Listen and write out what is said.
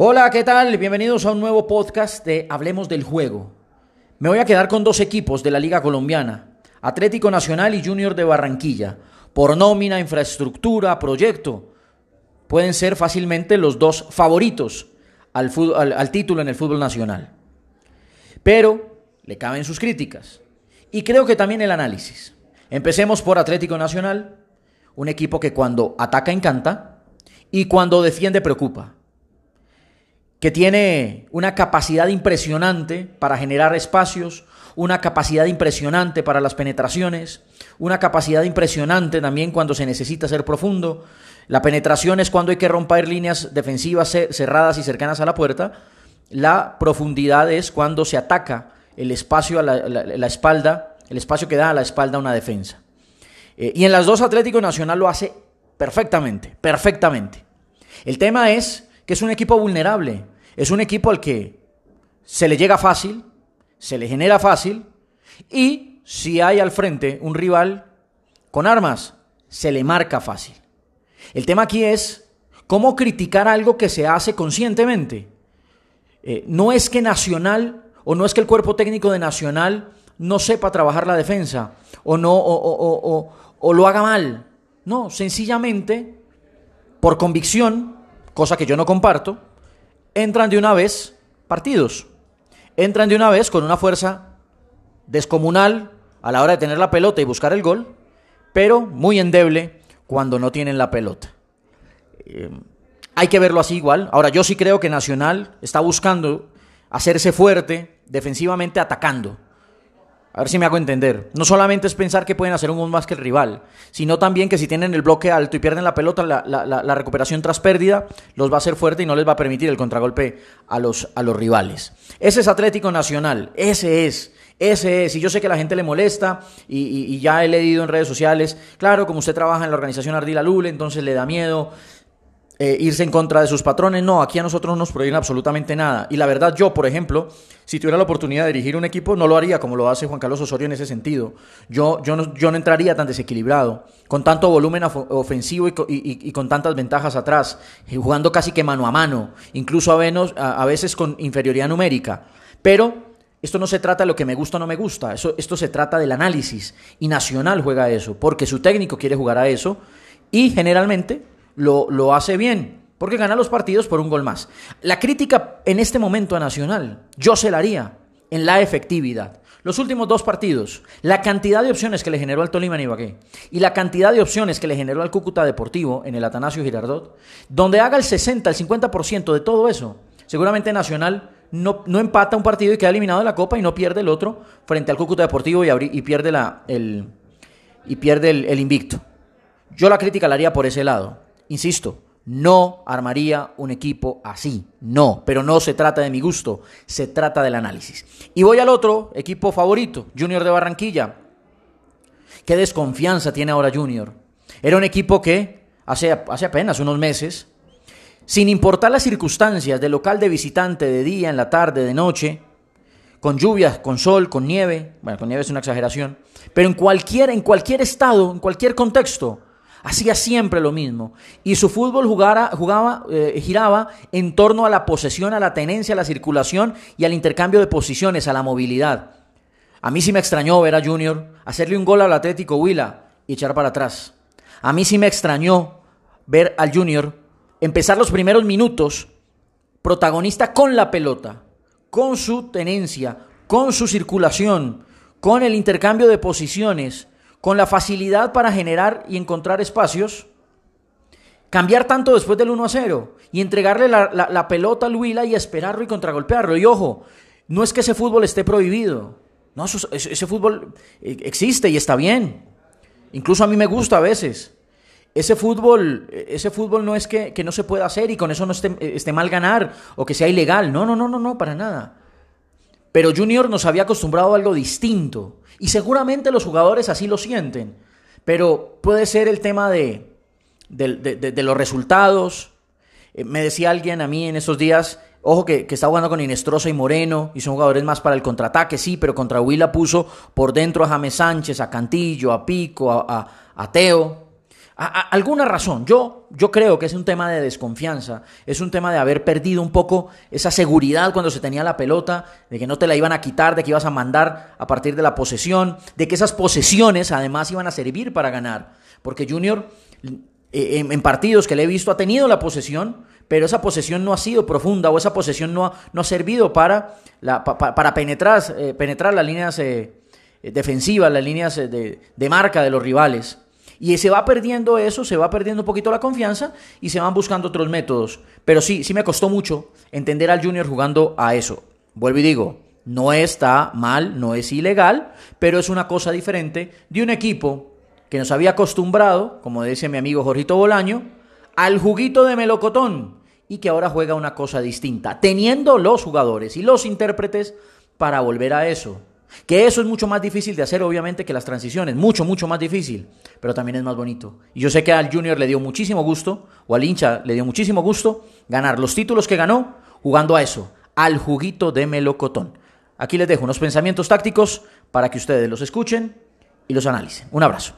Hola, ¿qué tal? Bienvenidos a un nuevo podcast de Hablemos del Juego. Me voy a quedar con dos equipos de la Liga Colombiana, Atlético Nacional y Junior de Barranquilla. Por nómina, infraestructura, proyecto, pueden ser fácilmente los dos favoritos al, al título en el fútbol nacional. Pero le caben sus críticas. Y creo que también el análisis. Empecemos por Atlético Nacional, un equipo que cuando ataca encanta y cuando defiende preocupa que tiene una capacidad impresionante para generar espacios, una capacidad impresionante para las penetraciones, una capacidad impresionante también cuando se necesita ser profundo. La penetración es cuando hay que romper líneas defensivas cerradas y cercanas a la puerta. La profundidad es cuando se ataca el espacio a la, espalda, el espacio que da a la espalda una defensa. Eh, y en las dos Atlético Nacional lo hace perfectamente, perfectamente. El tema es que es un equipo vulnerable, es un equipo al que se le llega fácil, se le genera fácil y si hay al frente un rival con armas, se le marca fácil. El tema aquí es cómo criticar algo que se hace conscientemente. Eh, no es que Nacional o no es que el cuerpo técnico de Nacional no sepa trabajar la defensa o no o, o lo haga mal. No, sencillamente por convicción cosa que yo no comparto, entran de una vez partidos. Entran de una vez con una fuerza descomunal a la hora de tener la pelota y buscar el gol, pero muy endeble cuando no tienen la pelota. Eh, hay que verlo así igual. Ahora, yo sí creo que Nacional está buscando hacerse fuerte defensivamente atacando. A ver si me hago entender. No solamente es pensar que pueden hacer un gol más que el rival, sino también que si tienen el bloque alto y pierden la pelota, la, recuperación tras pérdida los va a hacer fuerte y no les va a permitir el contragolpe a los, a los rivales. Ese es Atlético Nacional, ese es. Ese es, y yo sé que la gente le molesta, y, y ya he leído en redes sociales, claro, como usted trabaja en la organización Ardila Lule, entonces le da miedo, eh, irse en contra de sus patrones. No, aquí a nosotros no nos prohíben absolutamente nada. Y la verdad, yo, por ejemplo, si tuviera la oportunidad de dirigir un equipo, no lo haría como lo hace Juan Carlos Osorio en ese sentido. Yo, yo, no, yo no entraría tan desequilibrado, con tanto volumen ofensivo y, con tantas ventajas atrás, jugando casi que mano a mano, incluso a, a veces con inferioridad numérica. Pero esto no se trata de lo que me gusta o no me gusta, eso, esto se trata del análisis. Y Nacional juega eso, porque su técnico quiere jugar a eso. Y generalmente lo, hace bien, porque gana los partidos por un gol más. La crítica en este momento a Nacional, yo se la haría en la efectividad. Los últimos dos partidos, la cantidad de opciones que le generó al Tolima en Ibagué y la cantidad de opciones que le generó al Cúcuta Deportivo en el Atanasio Girardot, donde haga el 60, el 50% de todo eso, seguramente Nacional no, no, empata un partido y queda eliminado de la Copa y no pierde el otro frente al Cúcuta Deportivo y, y pierde, la, el, y pierde el invicto. Yo la crítica la haría por ese lado. Insisto, no armaría un equipo así, no, pero no se trata de mi gusto, se trata del análisis. Y voy al otro equipo favorito, Junior de Barranquilla. ¿Qué desconfianza tiene ahora Junior? Era un equipo que hace, hace apenas unos meses, sin importar las circunstancias de local de visitante, de día, en la tarde, de noche, con lluvia, con sol, con nieve, bueno, con nieve es una exageración, pero en cualquier, en cualquier estado, en cualquier contexto, Hacía siempre lo mismo. Y su fútbol jugaba, eh, giraba en torno a la posesión, a la tenencia, a la circulación y al intercambio de posiciones, a la movilidad. A mí sí me extrañó ver a Junior hacerle un gol al Atlético Huila y echar para atrás. A mí sí me extrañó ver al Junior empezar los primeros minutos protagonista con la pelota, con su tenencia, con su circulación, con el intercambio de posiciones con la facilidad para generar y encontrar espacios, cambiar tanto después del 1 a 0 y entregarle la, pelota al Huila y esperarlo y contragolpearlo. Y ojo, no es que ese fútbol esté prohibido, no, ese, fútbol eh, existe y está bien. Incluso a mí me gusta a veces. Ese fútbol, ese fútbol no es que, que no se pueda hacer y con eso no esté, esté mal ganar o que sea ilegal. No, no, no, no, no, para nada. Pero Junior nos había acostumbrado a algo distinto. Y seguramente los jugadores así lo sienten. Pero puede ser el tema de, de, los resultados. Eh, me decía alguien a mí en esos días, ojo que, está jugando con Inestrosa y Moreno, y son jugadores más para el contraataque, sí, pero contra Huila puso por dentro a James Sánchez, a Cantillo, a Pico, a, a, Teo. Alguna razón. Yo, yo creo que es un tema de desconfianza, es un tema de haber perdido un poco esa seguridad cuando se tenía la pelota, de que no te la iban a quitar, de que ibas a mandar a partir de la posesión, de que esas posesiones además iban a servir para ganar. Porque Junior, eh, en, partidos que le he visto, ha tenido la posesión, pero esa posesión no ha sido profunda o esa posesión no ha, no ha servido para, para penetrar, eh, penetrar las líneas eh, defensivas, las líneas de marca de los rivales. Y se va perdiendo eso, se va perdiendo un poquito la confianza y se van buscando otros métodos. Pero sí, sí me costó mucho entender al Junior jugando a eso. Vuelvo y digo, no está mal, no es ilegal, pero es una cosa diferente de un equipo que nos había acostumbrado, como dice mi amigo Jorgito Bolaño, al juguito de melocotón y que ahora juega una cosa distinta, teniendo los jugadores y los intérpretes para volver a eso. Que eso es mucho más difícil de hacer, obviamente, que las transiciones. Mucho, mucho más difícil. Pero también es más bonito. Y yo sé que al Junior le dio muchísimo gusto, o al hincha le dio muchísimo gusto, ganar los títulos que ganó jugando a eso, al juguito de melocotón. Aquí les dejo unos pensamientos tácticos para que ustedes los escuchen y los analicen. Un abrazo.